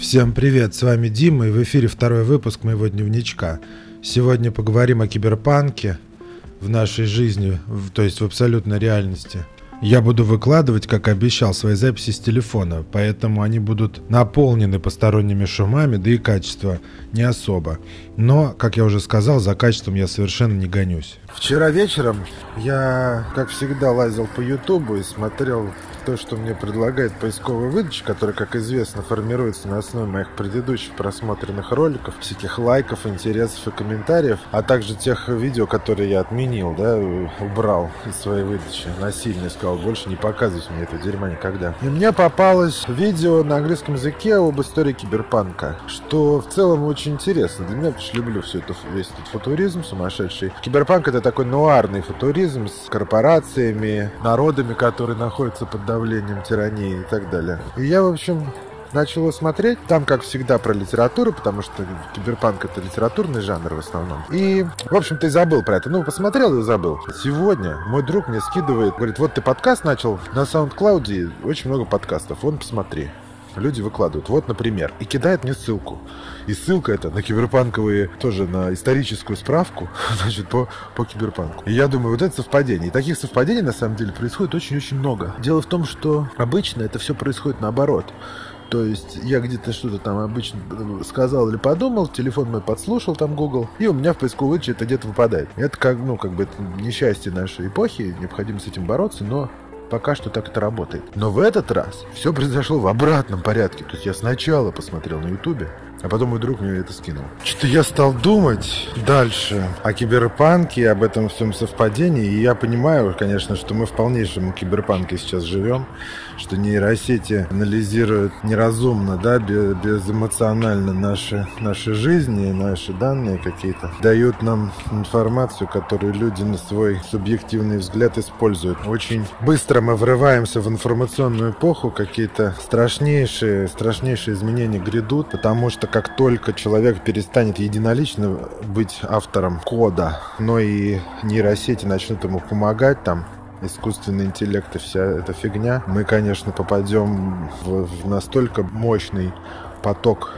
Всем привет, с вами Дима и в эфире второй выпуск моего дневничка. Сегодня поговорим о киберпанке в нашей жизни, в- то есть в абсолютной реальности. Я буду выкладывать, как обещал, свои записи с телефона, поэтому они будут наполнены посторонними шумами, да и качество не особо. Но, как я уже сказал, за качеством я совершенно не гонюсь. Вчера вечером я, как всегда, лазил по Ютубу и смотрел то, что мне предлагает поисковая выдача, которая, как известно, формируется на основе моих предыдущих просмотренных роликов, всяких лайков, интересов и комментариев, а также тех видео, которые я отменил, да, убрал из своей выдачи насильно сказал, больше не показывайте мне это дерьмо никогда. И мне попалось видео на английском языке об истории киберпанка, что в целом очень интересно для меня, потому что люблю все это, весь этот футуризм сумасшедший. Киберпанк это такой нуарный футуризм с корпорациями, народами, которые находятся под давлением тирании и так далее. И я, в общем, начал смотреть. Там, как всегда, про литературу, потому что киберпанк это литературный жанр в основном. И, в общем-то, и забыл про это. Ну, посмотрел и забыл. Сегодня мой друг мне скидывает, говорит, вот ты подкаст начал на SoundCloud, очень много подкастов, вон посмотри. Люди выкладывают. Вот, например. И кидает мне ссылку. И ссылка это на киберпанковые, тоже на историческую справку, значит, по, по киберпанку. И я думаю, вот это совпадение. И таких совпадений, на самом деле, происходит очень-очень много. Дело в том, что обычно это все происходит наоборот. То есть я где-то что-то там обычно сказал или подумал, телефон мой подслушал там Google, и у меня в поисковой выдаче это где-то выпадает. Это как, ну, как бы это несчастье нашей эпохи, необходимо с этим бороться, но пока что так это работает. Но в этот раз все произошло в обратном порядке. То есть я сначала посмотрел на Ютубе, а потом мой друг мне это скинул. Что-то я стал думать дальше о киберпанке, об этом всем совпадении. И я понимаю, конечно, что мы в полнейшем киберпанке сейчас живем, что нейросети анализируют неразумно, да, без, безэмоционально наши, наши жизни, наши данные какие-то, дают нам информацию, которую люди на свой субъективный взгляд используют. Очень быстро мы врываемся в информационную эпоху, какие-то страшнейшие, страшнейшие изменения грядут, потому что как только человек перестанет единолично быть автором кода, но и нейросети начнут ему помогать там, искусственный интеллект и вся эта фигня, мы, конечно, попадем в, в настолько мощный поток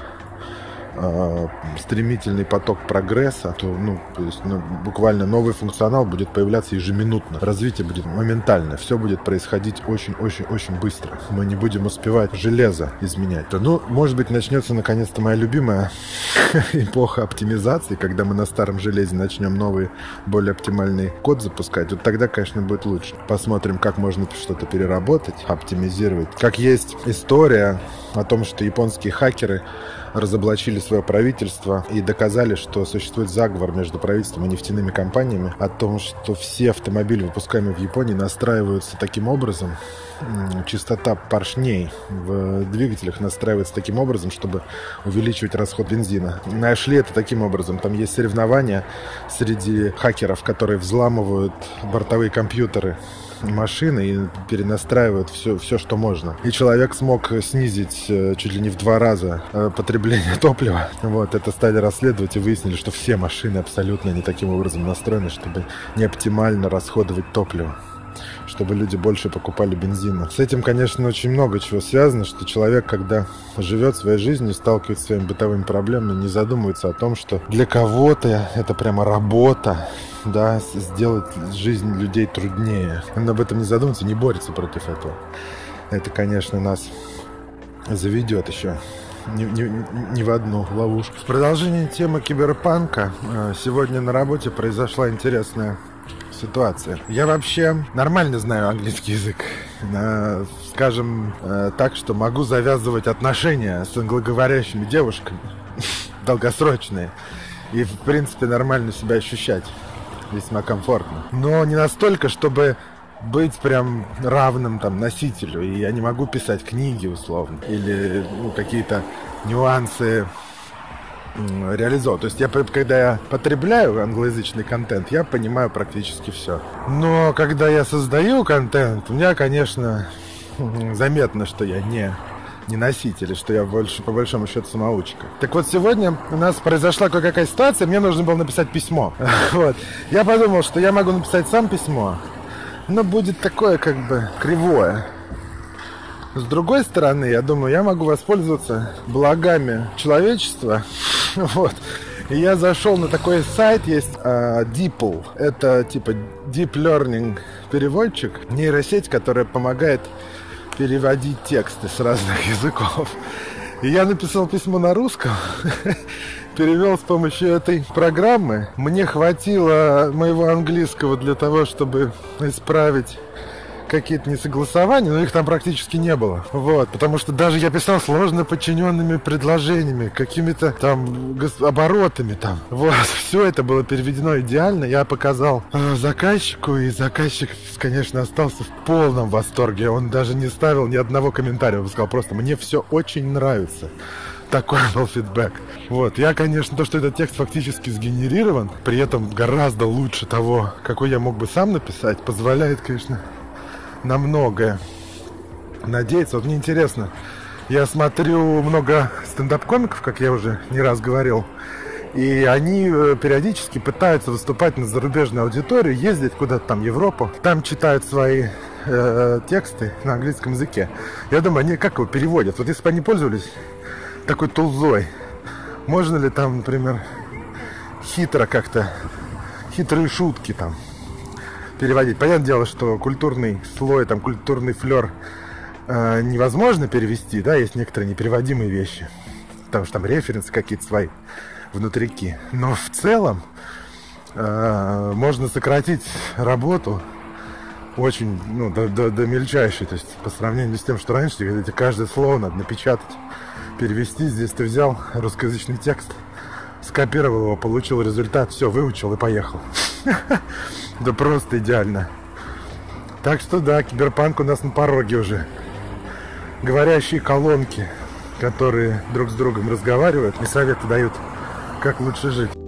э, стремительный поток прогресса, то, ну, то есть, ну, буквально новый функционал будет появляться ежеминутно. Развитие будет моментально. Все будет происходить очень-очень-очень быстро. Мы не будем успевать железо изменять. То, ну, может быть, начнется наконец-то моя любимая эпоха оптимизации, когда мы на старом железе начнем новый, более оптимальный код запускать. Вот тогда, конечно, будет лучше. Посмотрим, как можно что-то переработать, оптимизировать. Как есть история о том, что японские хакеры разоблачили свое правительство и доказали, что существует заговор между правительством и нефтяными компаниями о том, что все автомобили, выпускаемые в Японии, настраиваются таким образом, частота поршней в двигателях настраивается таким образом, чтобы увеличивать расход бензина. Нашли это таким образом. Там есть соревнования среди хакеров, которые взламывают бортовые компьютеры машины и перенастраивают все, все, что можно. И человек смог снизить э, чуть ли не в два раза э, потребление топлива. Вот, это стали расследовать и выяснили, что все машины абсолютно не таким образом настроены, чтобы не оптимально расходовать топливо чтобы люди больше покупали бензина. С этим, конечно, очень много чего связано, что человек, когда живет своей жизнью, сталкивается с своими бытовыми проблемами, не задумывается о том, что для кого-то это прямо работа, да, сделать жизнь людей труднее. Он об этом не задумывается, не борется против этого. Это, конечно, нас заведет еще ни, ни- ни в одну ловушку. В продолжение темы киберпанка э, сегодня на работе произошла интересная ситуация. Я вообще нормально знаю английский язык. Э, Скажем э, так, что могу завязывать отношения с англоговорящими девушками. Долгосрочные. И, в принципе, нормально себя ощущать. Весьма комфортно. Но не настолько, чтобы быть прям равным там носителю. И я не могу писать книги условно. Или ну, какие-то нюансы м, реализовал. То есть я, когда я потребляю англоязычный контент, я понимаю практически все. Но когда я создаю контент, у меня, конечно, заметно, что я не не носитель, и что я больше, по большому счету самоучка. Так вот, сегодня у нас произошла кое-какая ситуация, мне нужно было написать письмо. Вот. Я подумал, что я могу написать сам письмо, но будет такое как бы кривое. С другой стороны, я думаю, я могу воспользоваться благами человечества. Вот. И я зашел на такой сайт, есть uh, DeepL. Это типа Deep Learning переводчик, нейросеть, которая помогает переводить тексты с разных языков. И я написал письмо на русском, перевел с помощью этой программы. Мне хватило моего английского для того, чтобы исправить какие-то несогласования, но их там практически не было. Вот, потому что даже я писал сложно подчиненными предложениями, какими-то там оборотами там. Вот, все это было переведено идеально. Я показал э, заказчику, и заказчик, конечно, остался в полном восторге. Он даже не ставил ни одного комментария. Он сказал просто, мне все очень нравится такой был фидбэк. Вот, я, конечно, то, что этот текст фактически сгенерирован, при этом гораздо лучше того, какой я мог бы сам написать, позволяет, конечно, на многое надеяться. Вот мне интересно, я смотрю много стендап-комиков, как я уже не раз говорил, и они э, периодически пытаются выступать на зарубежную аудиторию, ездить куда-то там в Европу, там читают свои э, тексты на английском языке. Я думаю, они как его переводят? Вот если бы они пользовались такой тулзой, можно ли там, например, хитро как-то, хитрые шутки там переводить. Понятное дело, что культурный слой, там культурный флер э, невозможно перевести, да, есть некоторые непереводимые вещи, потому что там референсы какие-то свои внутрики. Но в целом э, можно сократить работу очень, ну, до, до, до мельчайшей, то есть по сравнению с тем, что раньше, когда каждое слово надо напечатать, перевести, здесь ты взял русскоязычный текст, скопировал его, получил результат, все, выучил и поехал. Да просто идеально. Так что да, киберпанк у нас на пороге уже. Говорящие колонки, которые друг с другом разговаривают и советы дают, как лучше жить.